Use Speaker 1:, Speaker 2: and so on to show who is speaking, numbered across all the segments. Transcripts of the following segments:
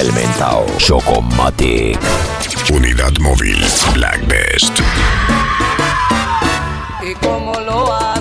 Speaker 1: el mentao Chocomatic.
Speaker 2: Unidad móvil Black Best.
Speaker 3: ¿Y cómo lo
Speaker 1: hago?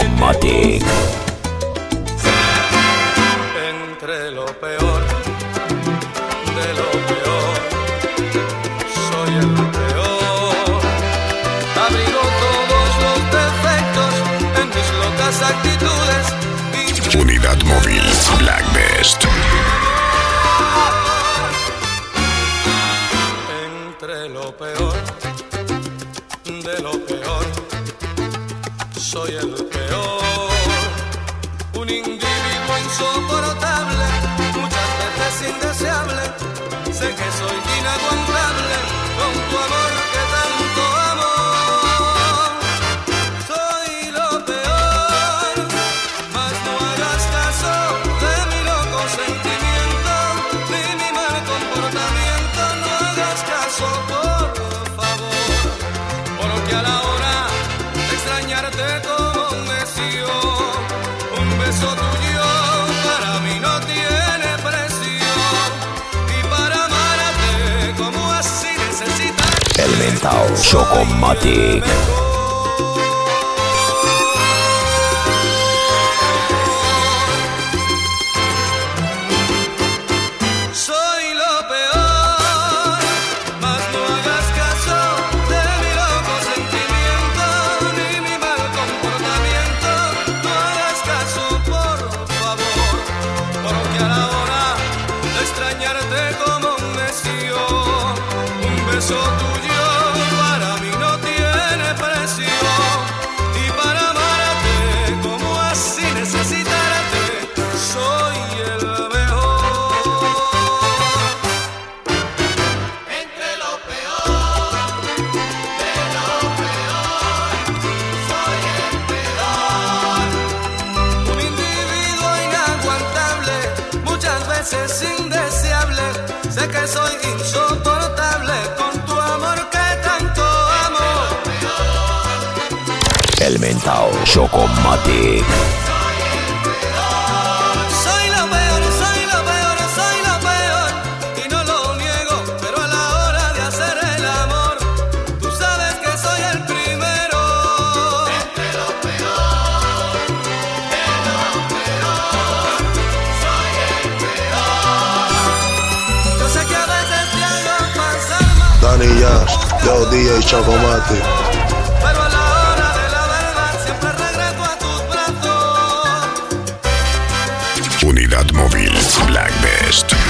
Speaker 1: Dogmatic.
Speaker 4: Entre lo peor de lo peor, soy el peor. Abrigo todos los defectos en mis locas actitudes.
Speaker 2: Unidad móvil Black Best.
Speaker 4: soy inaguantable. Yo combati, soy lo peor, mas no hagas caso de mi loco sentimiento ni mi mal comportamiento. No hagas caso, por favor, porque a la hora extrañarte como un mesío, un beso tuyo.
Speaker 1: Chapo Mate.
Speaker 4: Soy el
Speaker 5: peor, soy la peor,
Speaker 4: soy la peor, soy la peor. Y no lo niego, pero a la hora de hacer el amor, tú sabes que soy el primero.
Speaker 5: Soy lo peor, soy lo peor, soy el peor.
Speaker 4: Yo sé que a veces te hago pasar.
Speaker 6: Dani yash, yo
Speaker 7: y Chapo Mate. Budapest.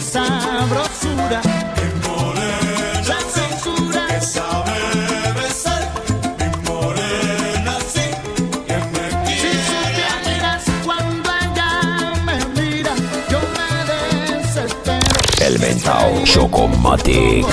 Speaker 7: qué sabrosura.
Speaker 8: Qué morena, la
Speaker 7: censura.
Speaker 8: Qué sabe besar. Mi morena, sí, que me quiere.
Speaker 7: Si supieras cuando ella me mira, yo me desespero. El
Speaker 9: mental Chocomatic.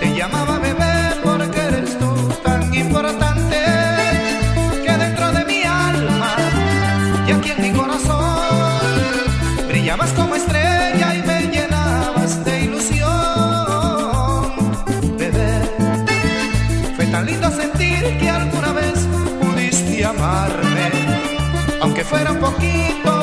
Speaker 10: Te llamaba bebé porque eres tú tan importante que dentro de mi alma y aquí en mi corazón brillabas como estrella y me llenabas de ilusión. Bebé, fue tan lindo sentir que alguna vez pudiste amarme, aunque fuera un poquito.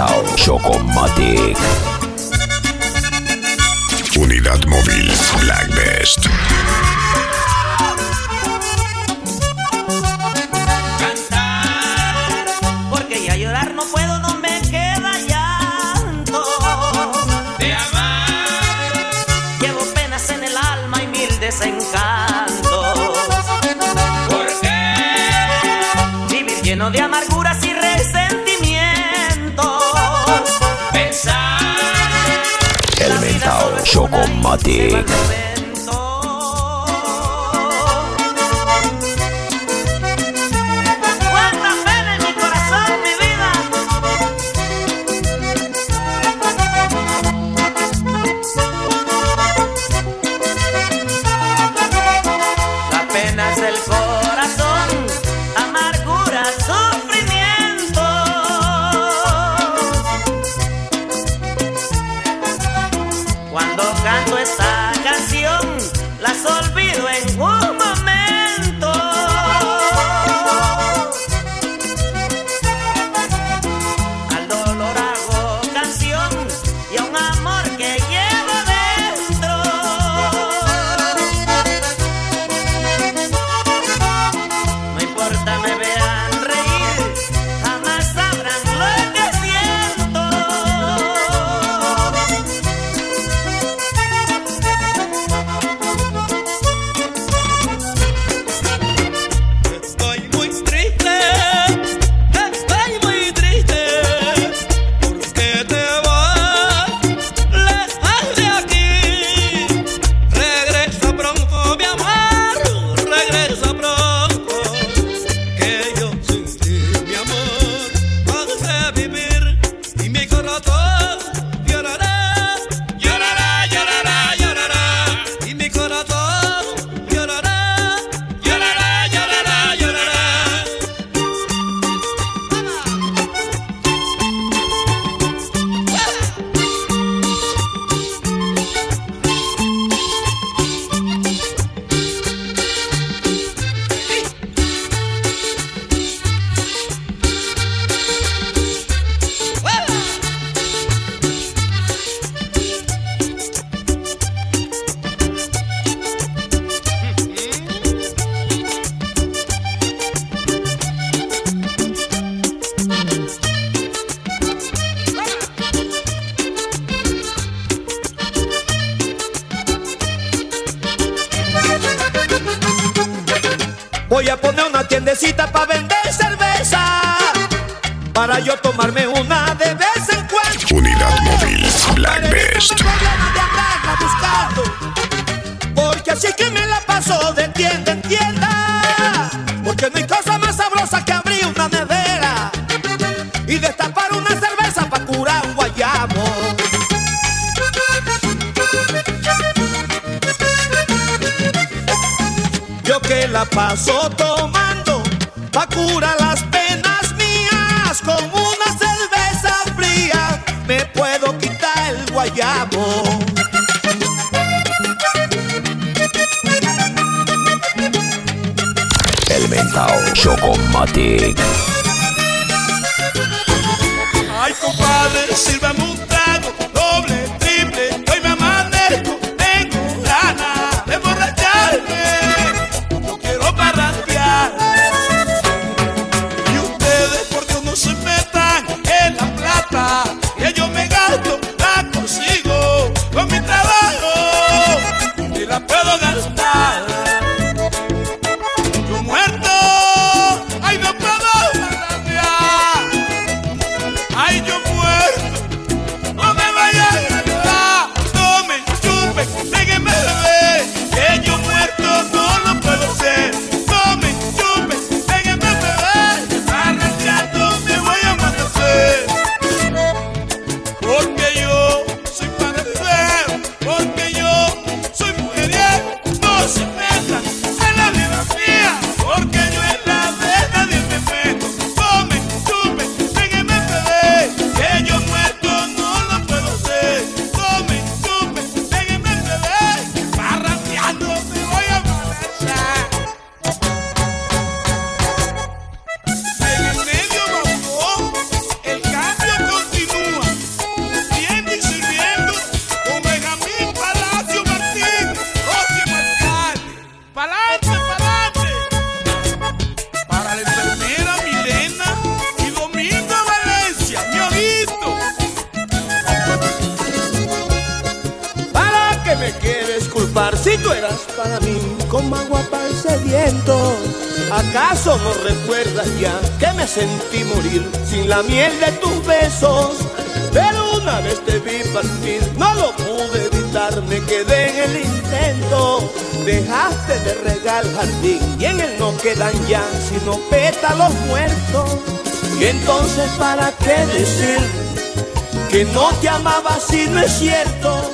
Speaker 11: Mentao Chocomatic.
Speaker 2: Unidad móvil Black Best.
Speaker 11: matic. Chocomatic.
Speaker 12: Ay, compadre, sírvame un Dejaste de regar jardín y en él no quedan ya sino pétalos muertos. Y entonces, ¿para qué decir que no te amaba si no es cierto?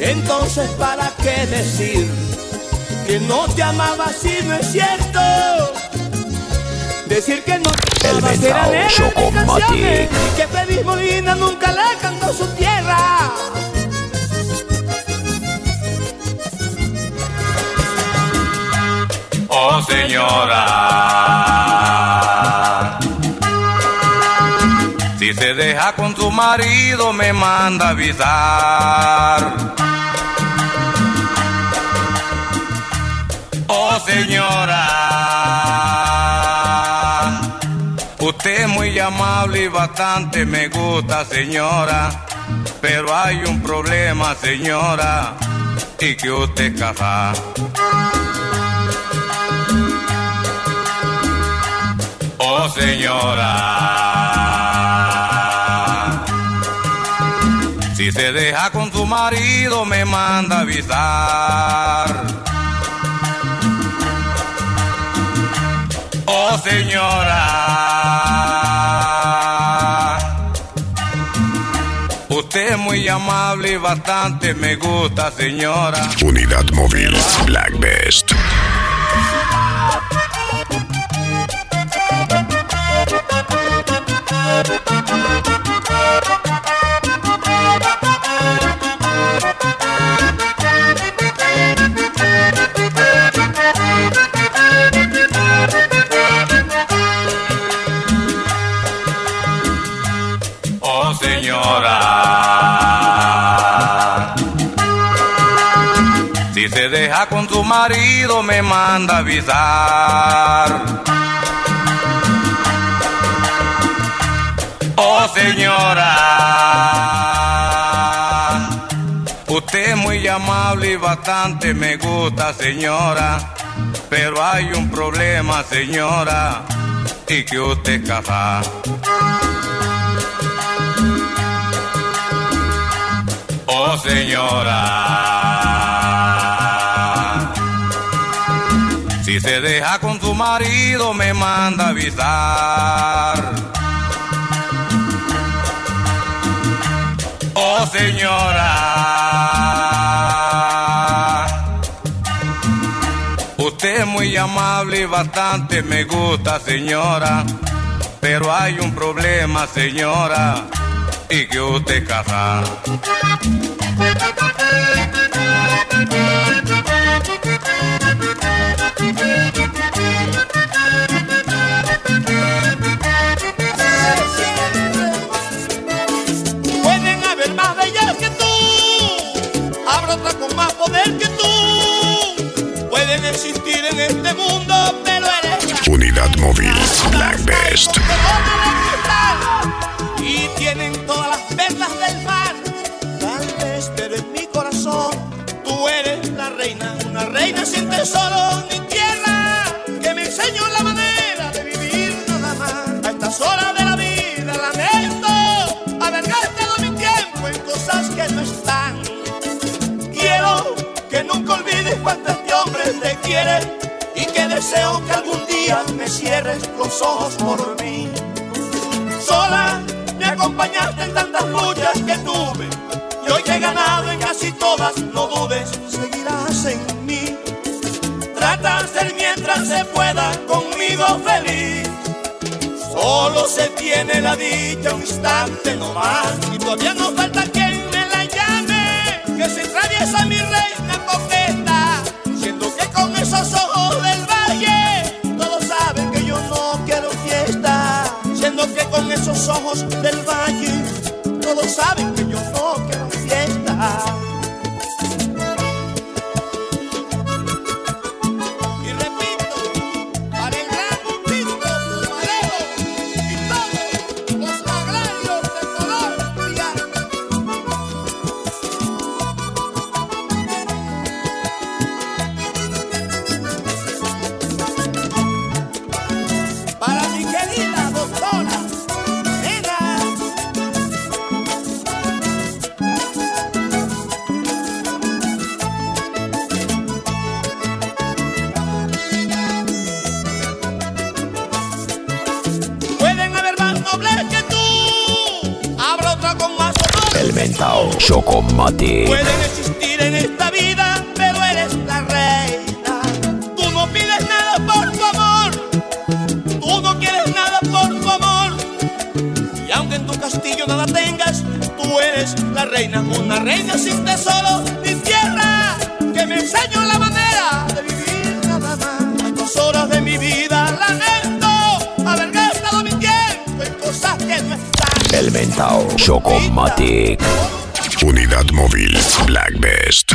Speaker 12: Entonces, ¿para qué decir que no te amaba si no es cierto? Decir que no te
Speaker 13: El
Speaker 12: amaba eran
Speaker 13: mentao
Speaker 12: esas
Speaker 13: Chocomatic.
Speaker 12: canciones y que Feliz Molina nunca le cantó su tierra.
Speaker 14: Oh señora, si se deja con su marido me manda avisar. Oh señora, usted es muy amable y bastante me gusta señora, pero hay un problema señora y que usted es. Señora, si se deja con su marido me manda avisar. Oh señora, usted es muy amable y bastante me gusta señora.
Speaker 15: Unidad móvil Black Best.
Speaker 14: Si se deja con su marido me manda avisar. Señora, usted es muy amable y bastante me gusta señora, pero hay un problema señora y que usted es casada. Oh señora, si se deja con su marido me manda avisar. Oh señora, usted es muy amable y bastante me gusta, señora. Pero hay un problema, señora, y que usted es
Speaker 16: en este mundo, pero eres
Speaker 2: Unidad móvil Black Best.
Speaker 16: y tienen todas las perlas del mar. Tal vez, pero en mi corazón tú eres la reina, una reina sin tesoro ni ojos por mí. Sola me acompañaste en tantas luchas que tuve y hoy que he ganado en casi todas, no dudes, seguirás en mí. Trata de ser mientras se pueda conmigo feliz. Solo se tiene la dicha un instante nomás y todavía no falta quien me la llame, que se atraviesa mi reina coqueta, siento que con esos ojos esos ojos del valle todos saben que yo no quiero fiesta.
Speaker 1: Mentao Chocomatic.
Speaker 16: Pueden existir en esta vida, pero eres la reina. Tú no pides nada por tu amor, tú no quieres nada por tu amor. Y aunque en tu castillo nada tengas, tú eres la reina, una reina sin tesoro ni tierra, que me enseñó la manera de vivir nada más. A estas horas de mi vida lamento haber gastado mi tiempo en cosas que no están.
Speaker 1: El mentao Chocomatic.
Speaker 2: Unidad móvil Black Best.